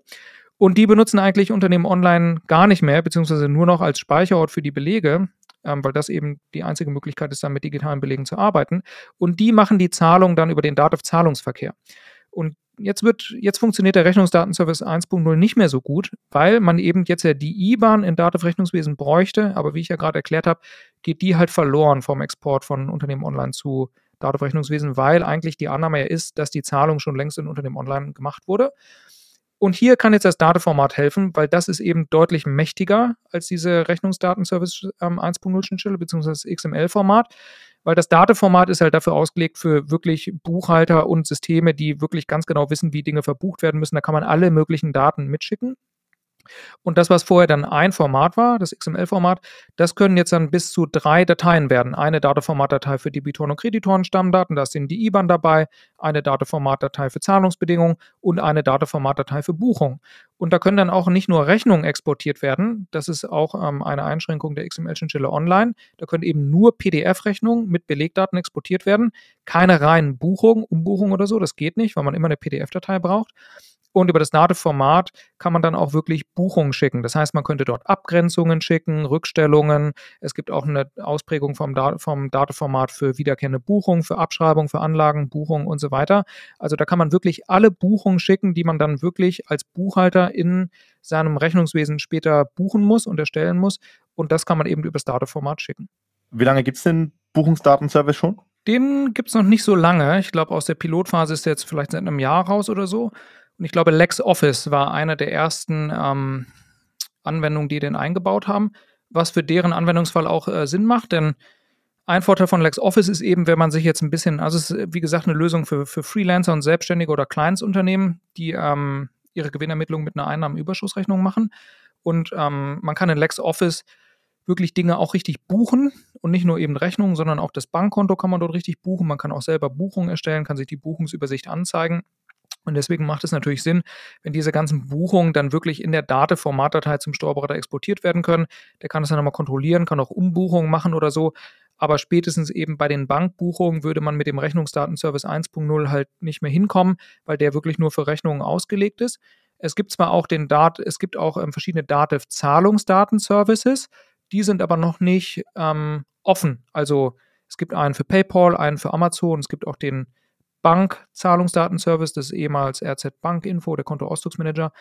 Speaker 1: Und die benutzen eigentlich Unternehmen online gar nicht mehr, beziehungsweise nur noch als Speicherort für die Belege, ähm, weil das eben die einzige Möglichkeit ist, dann mit digitalen Belegen zu arbeiten. Und die machen die Zahlung dann über den Dativ Zahlungsverkehr. Und jetzt wird, jetzt funktioniert der Rechnungsdatenservice 1.0 nicht mehr so gut, weil man eben jetzt ja die IBAN in Dativ Rechnungswesen bräuchte, aber wie ich ja gerade erklärt habe, geht die halt verloren vom Export von Unternehmen online zu Dativ Rechnungswesen, weil eigentlich die Annahme ja ist, dass die Zahlung schon längst in Unternehmen online gemacht wurde. Und hier kann jetzt das Dateformat helfen, weil das ist eben deutlich mächtiger als diese Rechnungsdatenservice ähm, 1.0 Schnittstelle bzw. XML-Format weil das Dateformat ist halt dafür ausgelegt für wirklich Buchhalter und Systeme, die wirklich ganz genau wissen, wie Dinge verbucht werden müssen. Da kann man alle möglichen Daten mitschicken. Und das, was vorher dann ein Format war, das XML-Format, das können jetzt dann bis zu drei Dateien werden. Eine Dateformatdatei für Debitoren und Kreditoren Stammdaten, da sind die IBAN dabei, eine Dateformatdatei für Zahlungsbedingungen und eine Dateformatdatei für Buchung. Und da können dann auch nicht nur Rechnungen exportiert werden, das ist auch ähm, eine Einschränkung der XML-Schnittstelle online. Da können eben nur PDF-Rechnungen mit Belegdaten exportiert werden, keine reinen Buchungen, Umbuchungen oder so, das geht nicht, weil man immer eine PDF-Datei braucht. Und über das NATE-Format kann man dann auch wirklich Buchungen schicken. Das heißt, man könnte dort Abgrenzungen schicken, Rückstellungen. Es gibt auch eine Ausprägung vom, Dat vom Dateformat für wiederkehrende Buchungen, für Abschreibung, für Anlagen, Buchungen und so weiter. Also da kann man wirklich alle Buchungen schicken, die man dann wirklich als Buchhalter in seinem Rechnungswesen später buchen muss und erstellen muss. Und das kann man eben über das Dateformat schicken.
Speaker 2: Wie lange gibt es den Buchungsdatenservice schon?
Speaker 1: Den gibt es noch nicht so lange. Ich glaube, aus der Pilotphase ist der jetzt vielleicht seit einem Jahr raus oder so. Und ich glaube, LexOffice war eine der ersten ähm, Anwendungen, die den eingebaut haben, was für deren Anwendungsfall auch äh, Sinn macht, denn ein Vorteil von LexOffice ist eben, wenn man sich jetzt ein bisschen, also es ist wie gesagt eine Lösung für, für Freelancer und Selbstständige oder Kleinsunternehmen, die ähm, ihre Gewinnermittlung mit einer Einnahmenüberschussrechnung machen. Und ähm, man kann in LexOffice wirklich Dinge auch richtig buchen und nicht nur eben Rechnungen, sondern auch das Bankkonto kann man dort richtig buchen. Man kann auch selber Buchungen erstellen, kann sich die Buchungsübersicht anzeigen Und deswegen macht es natürlich Sinn, wenn diese ganzen Buchungen dann wirklich in der Date-Formatdatei zum Steuerberater exportiert werden können. Der kann das dann nochmal kontrollieren, kann auch Umbuchungen machen oder so. Aber spätestens eben bei den Bankbuchungen würde man mit dem Rechnungsdatenservice 1.0 halt nicht mehr hinkommen, weil der wirklich nur für Rechnungen ausgelegt ist. Es gibt zwar auch den Dat, es gibt auch ähm, verschiedene Dativ-Zahlungsdatenservices, die sind aber noch nicht ähm, offen. Also es gibt einen für PayPal, einen für Amazon, es gibt auch den Bank-Zahlungsdatenservice, das ist ehemals RZ Bank Info, der Kontoausdrucksmanager.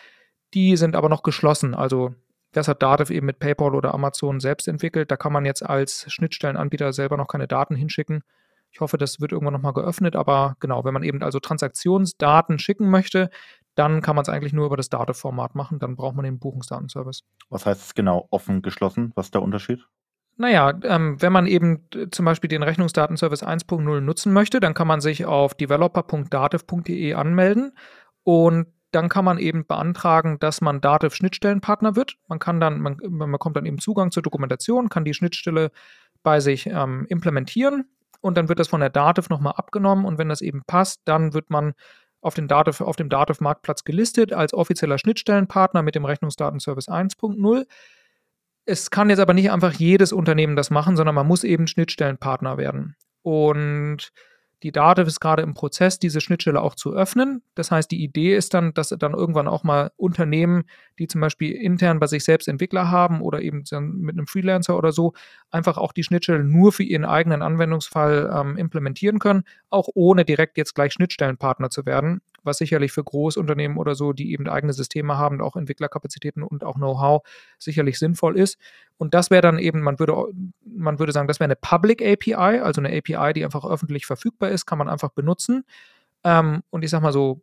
Speaker 1: Die sind aber noch geschlossen. Also das hat Dativ eben mit PayPal oder Amazon selbst entwickelt. Da kann man jetzt als Schnittstellenanbieter selber noch keine Daten hinschicken. Ich hoffe, das wird irgendwann nochmal geöffnet, aber genau, wenn man eben also Transaktionsdaten schicken möchte, dann kann man es eigentlich nur über das Dativ-Format machen. Dann braucht man den Buchungsdatenservice.
Speaker 2: Was heißt es genau offen geschlossen? Was ist der Unterschied?
Speaker 1: Naja, ähm, wenn man eben zum Beispiel den Rechnungsdatenservice 1.0 nutzen möchte, dann kann man sich auf developer.dativ.de anmelden und dann kann man eben beantragen, dass man Dativ Schnittstellenpartner wird. Man kann dann, man, man bekommt dann eben Zugang zur Dokumentation, kann die Schnittstelle bei sich ähm, implementieren und dann wird das von der Dativ nochmal abgenommen und wenn das eben passt, dann wird man auf, den Dativ, auf dem Dativ-Marktplatz gelistet als offizieller Schnittstellenpartner mit dem Rechnungsdatenservice 1.0. Es kann jetzt aber nicht einfach jedes Unternehmen das machen, sondern man muss eben Schnittstellenpartner werden. Und die Dativ ist gerade im Prozess, diese Schnittstelle auch zu öffnen. Das heißt, die Idee ist dann, dass dann irgendwann auch mal Unternehmen, die zum Beispiel intern bei sich selbst Entwickler haben oder eben mit einem Freelancer oder so, einfach auch die Schnittstelle nur für ihren eigenen Anwendungsfall ähm, implementieren können, auch ohne direkt jetzt gleich Schnittstellenpartner zu werden was sicherlich für Großunternehmen oder so, die eben eigene Systeme haben, auch Entwicklerkapazitäten und auch Know-how sicherlich sinnvoll ist. Und das wäre dann eben, man würde, man würde sagen, das wäre eine Public API, also eine API, die einfach öffentlich verfügbar ist, kann man einfach benutzen. Ähm, und ich sag mal so,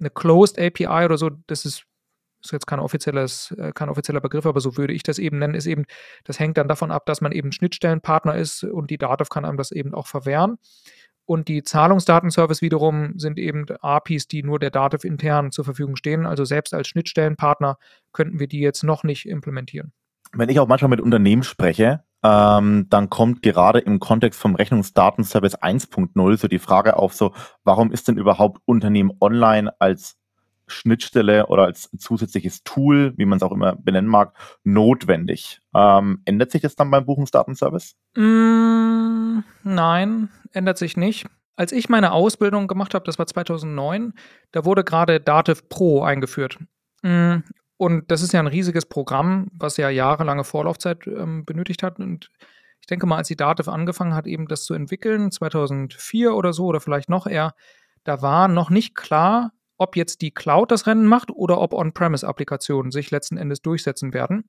Speaker 1: eine Closed API oder so, das ist ist jetzt kein, offizielles, äh, kein offizieller Begriff, aber so würde ich das eben nennen, ist eben, das hängt dann davon ab, dass man eben Schnittstellenpartner ist und die Dativ kann einem das eben auch verwehren. Und die Zahlungsdatenservice wiederum sind eben APIs, die nur der Dativ intern zur Verfügung stehen. Also selbst als Schnittstellenpartner könnten wir die jetzt noch nicht implementieren.
Speaker 2: Wenn ich auch manchmal mit Unternehmen spreche, ähm, dann kommt gerade im Kontext vom Rechnungsdatenservice 1.0 so die Frage auf, so, warum ist denn überhaupt Unternehmen online als Schnittstelle oder als zusätzliches Tool, wie man es auch immer benennen mag, notwendig. Ähm, ändert sich das dann beim Buchungsdatenservice?
Speaker 1: Mm, nein, ändert sich nicht. Als ich meine Ausbildung gemacht habe, das war 2009, da wurde gerade Dativ Pro eingeführt. Mm, und das ist ja ein riesiges Programm, was ja jahrelange Vorlaufzeit ähm, benötigt hat. Und ich denke mal, als die Dativ angefangen hat, eben das zu entwickeln, 2004 oder so oder vielleicht noch eher, da war noch nicht klar, ob jetzt die Cloud das Rennen macht oder ob On-Premise-Applikationen sich letzten Endes durchsetzen werden.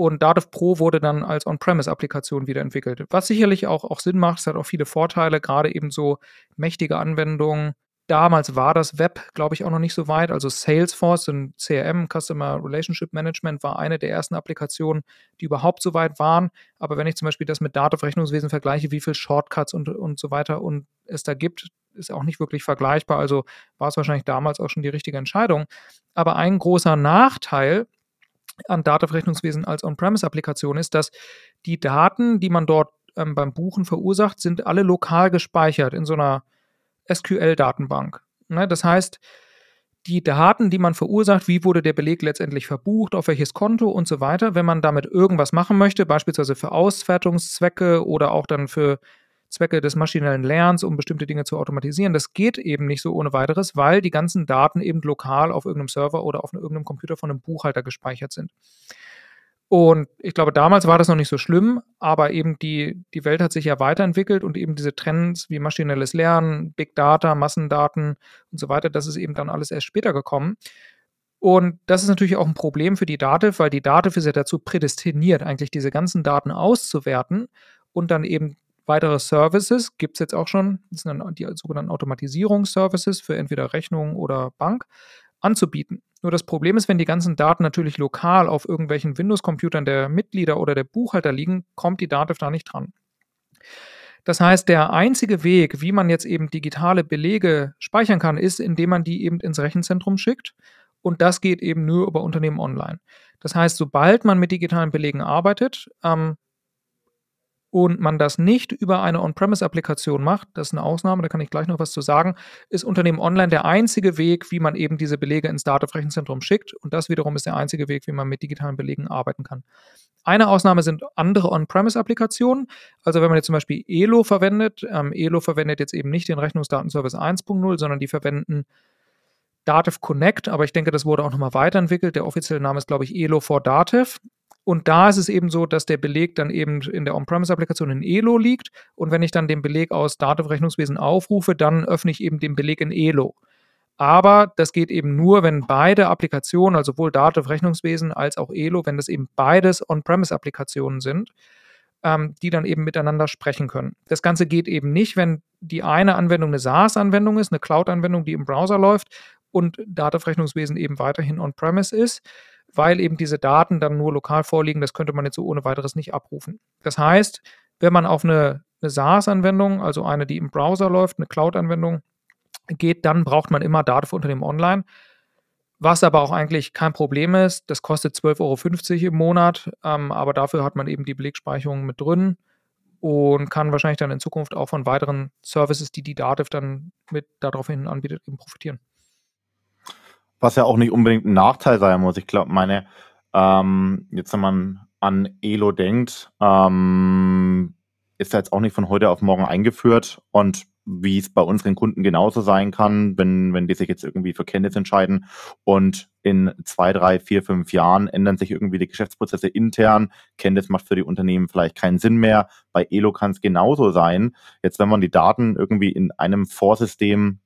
Speaker 1: Und Dativ Pro wurde dann als On-Premise-Applikation wieder entwickelt. Was sicherlich auch, auch Sinn macht, es hat auch viele Vorteile, gerade eben so mächtige Anwendungen. Damals war das Web, glaube ich, auch noch nicht so weit. Also Salesforce und CRM, Customer Relationship Management, war eine der ersten Applikationen, die überhaupt so weit waren. Aber wenn ich zum Beispiel das mit Dativ Rechnungswesen vergleiche, wie viele Shortcuts und, und so weiter und es da gibt, ist auch nicht wirklich vergleichbar. Also war es wahrscheinlich damals auch schon die richtige Entscheidung. Aber ein großer Nachteil an Datenverrechnungswesen als On-Premise-Applikation ist, dass die Daten, die man dort ähm, beim Buchen verursacht, sind alle lokal gespeichert in so einer SQL-Datenbank. Ne? Das heißt, die Daten, die man verursacht, wie wurde der Beleg letztendlich verbucht, auf welches Konto und so weiter, wenn man damit irgendwas machen möchte, beispielsweise für Auswertungszwecke oder auch dann für Zwecke des maschinellen Lernens, um bestimmte Dinge zu automatisieren. Das geht eben nicht so ohne weiteres, weil die ganzen Daten eben lokal auf irgendeinem Server oder auf irgendeinem Computer von einem Buchhalter gespeichert sind. Und ich glaube, damals war das noch nicht so schlimm, aber eben die, die Welt hat sich ja weiterentwickelt und eben diese Trends wie maschinelles Lernen, Big Data, Massendaten und so weiter, das ist eben dann alles erst später gekommen. Und das ist natürlich auch ein Problem für die Dativ, weil die Dativ ist ja dazu prädestiniert, eigentlich diese ganzen Daten auszuwerten und dann eben weitere Services gibt es jetzt auch schon, das sind die sogenannten Automatisierungsservices für entweder Rechnung oder Bank, anzubieten. Nur das Problem ist, wenn die ganzen Daten natürlich lokal auf irgendwelchen Windows-Computern der Mitglieder oder der Buchhalter liegen, kommt die Dativ da nicht dran. Das heißt, der einzige Weg, wie man jetzt eben digitale Belege speichern kann, ist, indem man die eben ins Rechenzentrum schickt. Und das geht eben nur über Unternehmen online. Das heißt, sobald man mit digitalen Belegen arbeitet, ähm, und man das nicht über eine On-Premise-Applikation macht, das ist eine Ausnahme, da kann ich gleich noch was zu sagen, ist Unternehmen Online der einzige Weg, wie man eben diese Belege ins Datenrechenzentrum schickt. Und das wiederum ist der einzige Weg, wie man mit digitalen Belegen arbeiten kann. Eine Ausnahme sind andere On-Premise-Applikationen. Also wenn man jetzt zum Beispiel Elo verwendet, ähm, Elo verwendet jetzt eben nicht den Rechnungsdatenservice 1.0, sondern die verwenden Dativ Connect, aber ich denke, das wurde auch nochmal weiterentwickelt. Der offizielle Name ist, glaube ich, Elo for Dativ. Und da ist es eben so, dass der Beleg dann eben in der On-Premise-Applikation in Elo liegt. Und wenn ich dann den Beleg aus Dativ-Rechnungswesen aufrufe, dann öffne ich eben den Beleg in Elo. Aber das geht eben nur, wenn beide Applikationen, also sowohl Dativ-Rechnungswesen als auch Elo, wenn das eben beides On-Premise-Applikationen sind, ähm, die dann eben miteinander sprechen können. Das Ganze geht eben nicht, wenn die eine Anwendung eine SaaS-Anwendung ist, eine Cloud-Anwendung, die im Browser läuft und Dativ-Rechnungswesen eben weiterhin On-Premise ist weil eben diese Daten dann nur lokal vorliegen. Das könnte man jetzt so ohne weiteres nicht abrufen. Das heißt, wenn man auf eine, eine SaaS-Anwendung, also eine, die im Browser läuft, eine Cloud-Anwendung geht, dann braucht man immer Daten für Unternehmen online. Was aber auch eigentlich kein Problem ist, das kostet 12,50 Euro im Monat, ähm, aber dafür hat man eben die Belegspeicherung mit drin und kann wahrscheinlich dann in Zukunft auch von weiteren Services, die die Dativ dann mit daraufhin anbietet, eben profitieren.
Speaker 2: Was ja auch nicht unbedingt ein Nachteil sein muss. Ich glaube, meine, ähm, jetzt wenn man an Elo denkt, ähm, ist jetzt auch nicht von heute auf morgen eingeführt und wie es bei unseren Kunden genauso sein kann, wenn, wenn die sich jetzt irgendwie für Kenntnis entscheiden und in zwei, drei, vier, fünf Jahren ändern sich irgendwie die Geschäftsprozesse intern. Kenntnis macht für die Unternehmen vielleicht keinen Sinn mehr. Bei Elo kann es genauso sein. Jetzt, wenn man die Daten irgendwie in einem Vorsystem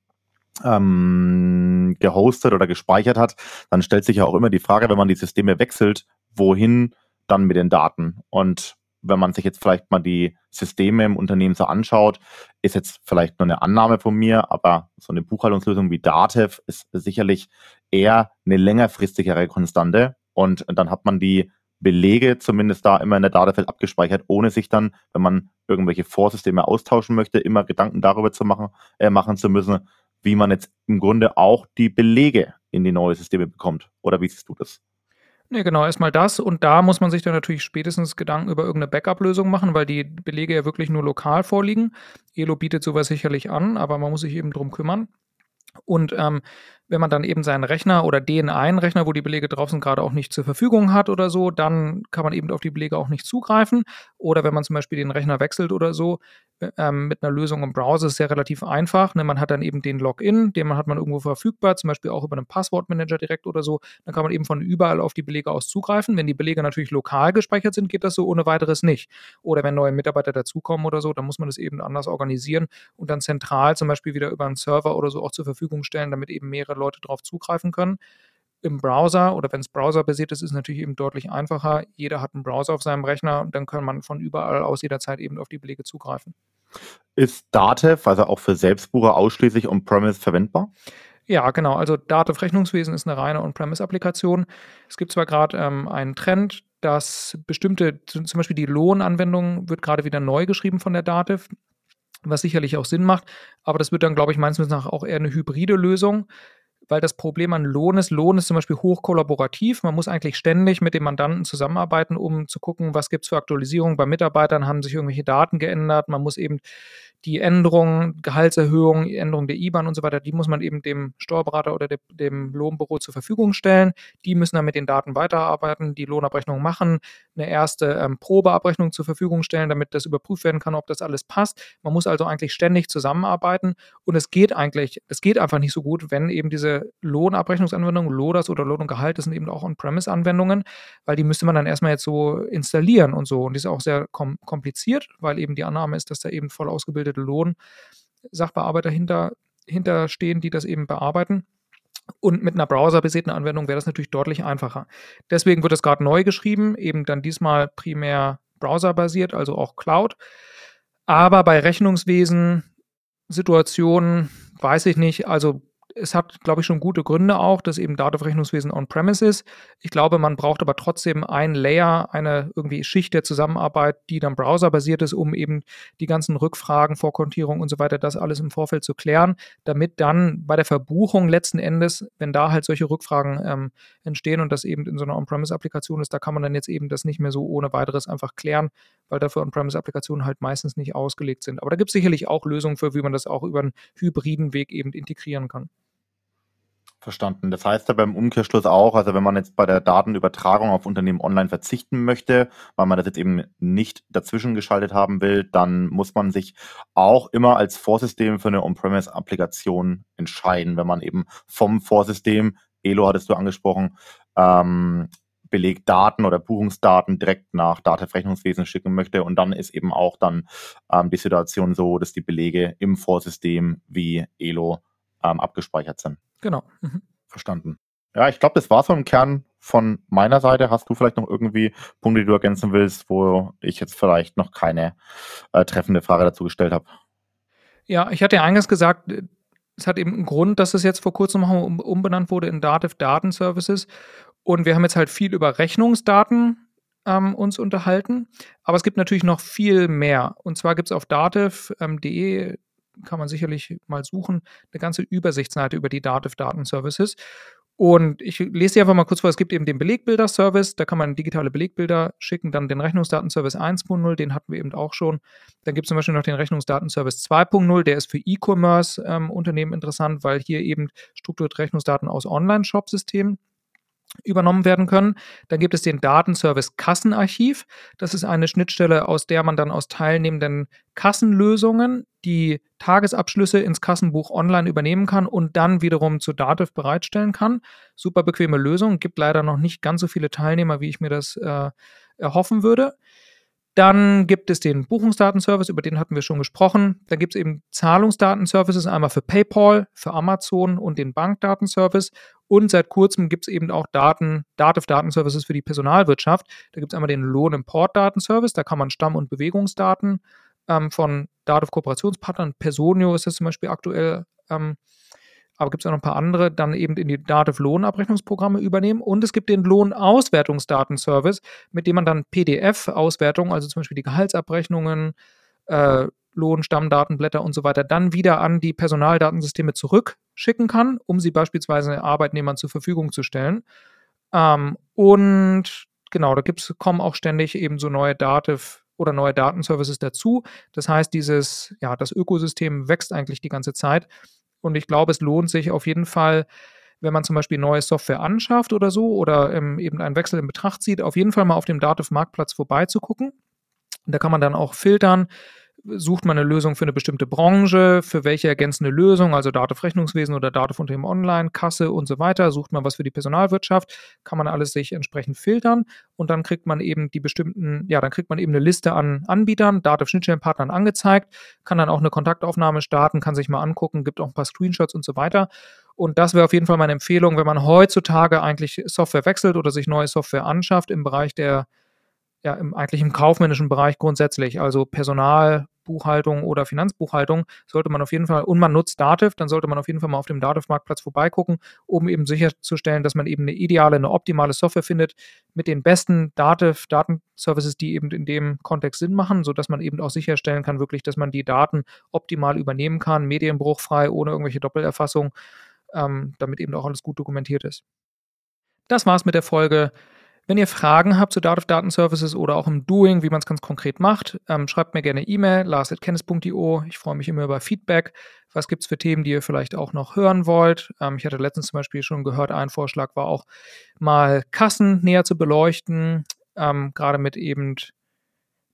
Speaker 2: ähm, gehostet oder gespeichert hat, dann stellt sich ja auch immer die Frage, wenn man die Systeme wechselt, wohin dann mit den Daten? Und wenn man sich jetzt vielleicht mal die Systeme im Unternehmen so anschaut, ist jetzt vielleicht nur eine Annahme von mir, aber so eine Buchhaltungslösung wie Datev ist sicherlich eher eine längerfristigere Konstante. Und dann hat man die Belege zumindest da immer in der Datafeld abgespeichert, ohne sich dann, wenn man irgendwelche Vorsysteme austauschen möchte, immer Gedanken darüber zu machen, äh, machen zu müssen, wie man jetzt im Grunde auch die Belege in die neuen Systeme bekommt. Oder wie siehst du das?
Speaker 1: Ne, genau, erstmal das. Und da muss man sich dann natürlich spätestens Gedanken über irgendeine Backup-Lösung machen, weil die Belege ja wirklich nur lokal vorliegen. Elo bietet sowas sicherlich an, aber man muss sich eben drum kümmern. Und ähm, wenn man dann eben seinen Rechner oder den einen Rechner, wo die Belege drauf sind, gerade auch nicht zur Verfügung hat oder so, dann kann man eben auf die Belege auch nicht zugreifen. Oder wenn man zum Beispiel den Rechner wechselt oder so, ähm, mit einer Lösung im Browser ist es ja relativ einfach. Ne? Man hat dann eben den Login, den man hat man irgendwo verfügbar, zum Beispiel auch über einen Passwortmanager direkt oder so. Dann kann man eben von überall auf die Belege aus zugreifen. Wenn die Belege natürlich lokal gespeichert sind, geht das so ohne weiteres nicht. Oder wenn neue Mitarbeiter dazukommen oder so, dann muss man das eben anders organisieren und dann zentral zum Beispiel wieder über einen Server oder so auch zur Verfügung stellen, damit eben mehrere Leute darauf zugreifen können im Browser oder wenn es browserbasiert ist, ist es natürlich eben deutlich einfacher. Jeder hat einen Browser auf seinem Rechner und dann kann man von überall aus jederzeit eben auf die Belege zugreifen.
Speaker 2: Ist Datev, also auch für Selbstbucher, ausschließlich on-premise verwendbar?
Speaker 1: Ja, genau. Also Datev Rechnungswesen ist eine reine On-Premise-Applikation. Es gibt zwar gerade ähm, einen Trend, dass bestimmte, zum Beispiel die Lohnanwendung wird gerade wieder neu geschrieben von der Datev, was sicherlich auch Sinn macht, aber das wird dann, glaube ich, meines Wissens nach auch eher eine hybride Lösung weil das Problem an Lohn ist, Lohn ist zum Beispiel hochkollaborativ. Man muss eigentlich ständig mit dem Mandanten zusammenarbeiten, um zu gucken, was gibt es für Aktualisierungen bei Mitarbeitern, haben sich irgendwelche Daten geändert. Man muss eben die Änderungen, Gehaltserhöhung, Änderung der IBAN und so weiter, die muss man eben dem Steuerberater oder de, dem Lohnbüro zur Verfügung stellen. Die müssen dann mit den Daten weiterarbeiten, die Lohnabrechnung machen, eine erste ähm, Probeabrechnung zur Verfügung stellen, damit das überprüft werden kann, ob das alles passt. Man muss also eigentlich ständig zusammenarbeiten und es geht eigentlich, es geht einfach nicht so gut, wenn eben diese Lohnabrechnungsanwendungen, LODAS oder Lohn und Gehalt, das sind eben auch On-Premise-Anwendungen, weil die müsste man dann erstmal jetzt so installieren und so. Und die ist auch sehr kom kompliziert, weil eben die Annahme ist, dass da eben voll ausgebildete Lohn-Sachbearbeiter hinter, hinterstehen, die das eben bearbeiten. Und mit einer browserbasierten Anwendung wäre das natürlich deutlich einfacher. Deswegen wird es gerade neu geschrieben, eben dann diesmal primär browserbasiert, also auch Cloud. Aber bei Rechnungswesen, Situationen, weiß ich nicht, also es hat, glaube ich, schon gute Gründe auch, dass eben Datenrechnungswesen on-premise ist. Ich glaube, man braucht aber trotzdem ein Layer, eine irgendwie Schicht der Zusammenarbeit, die dann browserbasiert ist, um eben die ganzen Rückfragen, Vorkontierung und so weiter, das alles im Vorfeld zu klären, damit dann bei der Verbuchung letzten Endes, wenn da halt solche Rückfragen ähm, entstehen und das eben in so einer On-Premise-Applikation ist, da kann man dann jetzt eben das nicht mehr so ohne weiteres einfach klären, weil dafür On-Premise-Applikationen halt meistens nicht ausgelegt sind. Aber da gibt es sicherlich auch Lösungen für, wie man das auch über einen hybriden Weg eben integrieren kann.
Speaker 2: Verstanden. Das heißt aber im Umkehrschluss auch, also wenn man jetzt bei der Datenübertragung auf Unternehmen online verzichten möchte, weil man das jetzt eben nicht dazwischen geschaltet haben will, dann muss man sich auch immer als Vorsystem für eine On-Premise-Applikation entscheiden, wenn man eben vom Vorsystem, Elo hattest du angesprochen, ähm, Belegdaten oder Buchungsdaten direkt nach Datenrechnungswesen schicken möchte. Und dann ist eben auch dann ähm, die Situation so, dass die Belege im Vorsystem wie Elo ähm, abgespeichert sind.
Speaker 1: Genau.
Speaker 2: Mhm. Verstanden. Ja, ich glaube, das war so im Kern von meiner Seite. Hast du vielleicht noch irgendwie Punkte, die du ergänzen willst, wo ich jetzt vielleicht noch keine äh, treffende Frage dazu gestellt habe?
Speaker 1: Ja, ich hatte ja eingangs gesagt, es hat eben einen Grund, dass es jetzt vor kurzem um, umbenannt wurde in Dativ Daten Services. Und wir haben jetzt halt viel über Rechnungsdaten ähm, uns unterhalten. Aber es gibt natürlich noch viel mehr. Und zwar gibt es auf dativ.de ähm, kann man sicherlich mal suchen, eine ganze Übersichtsseite über die Dativ Daten Services. Und ich lese dir einfach mal kurz vor, es gibt eben den Belegbilder-Service, da kann man digitale Belegbilder schicken, dann den Rechnungsdatenservice 1.0, den hatten wir eben auch schon. Dann gibt es zum Beispiel noch den Rechnungsdatenservice 2.0, der ist für E-Commerce-Unternehmen ähm, interessant, weil hier eben strukturierte Rechnungsdaten aus Online-Shop-Systemen übernommen werden können. Dann gibt es den Datenservice Kassenarchiv. Das ist eine Schnittstelle, aus der man dann aus teilnehmenden Kassenlösungen die Tagesabschlüsse ins Kassenbuch online übernehmen kann und dann wiederum zu Dativ bereitstellen kann. Super bequeme Lösung. Gibt leider noch nicht ganz so viele Teilnehmer, wie ich mir das äh, erhoffen würde. Dann gibt es den Buchungsdatenservice, über den hatten wir schon gesprochen. Dann gibt es eben Zahlungsdatenservices, einmal für PayPal, für Amazon und den Bankdatenservice. Und seit kurzem gibt es eben auch Daten, Dativ-Datenservices für die Personalwirtschaft. Da gibt es einmal den Lohn-Import-Datenservice, da kann man Stamm- und Bewegungsdaten ähm, von Dativ-Kooperationspartnern, Personio ist das zum Beispiel aktuell ähm, aber gibt es auch noch ein paar andere, dann eben in die Dativ-Lohnabrechnungsprogramme übernehmen. Und es gibt den Lohnauswertungsdatenservice, mit dem man dann PDF-Auswertungen, also zum Beispiel die Gehaltsabrechnungen, äh, Lohn, und so weiter, dann wieder an die Personaldatensysteme zurückschicken kann, um sie beispielsweise Arbeitnehmern zur Verfügung zu stellen. Ähm, und genau, da gibt's, kommen auch ständig eben so neue Dativ- oder neue Datenservices dazu. Das heißt, dieses, ja, das Ökosystem wächst eigentlich die ganze Zeit. Und ich glaube, es lohnt sich auf jeden Fall, wenn man zum Beispiel neue Software anschafft oder so oder ähm, eben einen Wechsel in Betracht zieht, auf jeden Fall mal auf dem Dativ-Marktplatz vorbeizugucken. Da kann man dann auch filtern, sucht man eine Lösung für eine bestimmte Branche, für welche ergänzende Lösung, also Dativ-Rechnungswesen oder Dativ-Unternehmen Online, Kasse und so weiter, sucht man was für die Personalwirtschaft, kann man alles sich entsprechend filtern und dann kriegt man eben die bestimmten, ja, dann kriegt man eben eine Liste an Anbietern, Dativ-Schnittstellenpartnern angezeigt, kann dann auch eine Kontaktaufnahme starten, kann sich mal angucken, gibt auch ein paar Screenshots und so weiter. Und das wäre auf jeden Fall meine Empfehlung, wenn man heutzutage eigentlich Software wechselt oder sich neue Software anschafft im Bereich der ja, im, eigentlich im kaufmännischen Bereich grundsätzlich, also Personalbuchhaltung oder Finanzbuchhaltung, sollte man auf jeden Fall, und man nutzt Dativ, dann sollte man auf jeden Fall mal auf dem Dativ-Marktplatz vorbeigucken, um eben sicherzustellen, dass man eben eine ideale, eine optimale Software findet mit den besten Dativ-Datenservices, die eben in dem Kontext Sinn machen, sodass man eben auch sicherstellen kann, wirklich, dass man die Daten optimal übernehmen kann, medienbruchfrei, ohne irgendwelche Doppelerfassung, ähm, damit eben auch alles gut dokumentiert ist. Das war's mit der Folge. Wenn ihr Fragen habt zu Dativ Daten Services oder auch im Doing, wie man es ganz konkret macht, ähm, schreibt mir gerne E-Mail, lars.kennis.io. Ich freue mich immer über Feedback. Was gibt es für Themen, die ihr vielleicht auch noch hören wollt? Ähm, ich hatte letztens zum Beispiel schon gehört, ein Vorschlag war auch mal Kassen näher zu beleuchten, ähm, gerade mit eben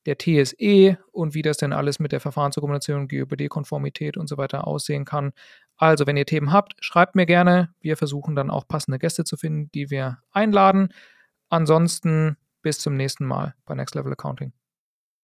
Speaker 1: der TSE und wie das denn alles mit der Verfahrensdokumentation, GÖBD-Konformität und so weiter aussehen kann. Also, wenn ihr Themen habt, schreibt mir gerne. Wir versuchen dann auch passende Gäste zu finden, die wir einladen. Ansonsten bis zum nächsten Mal bei Next Level Accounting.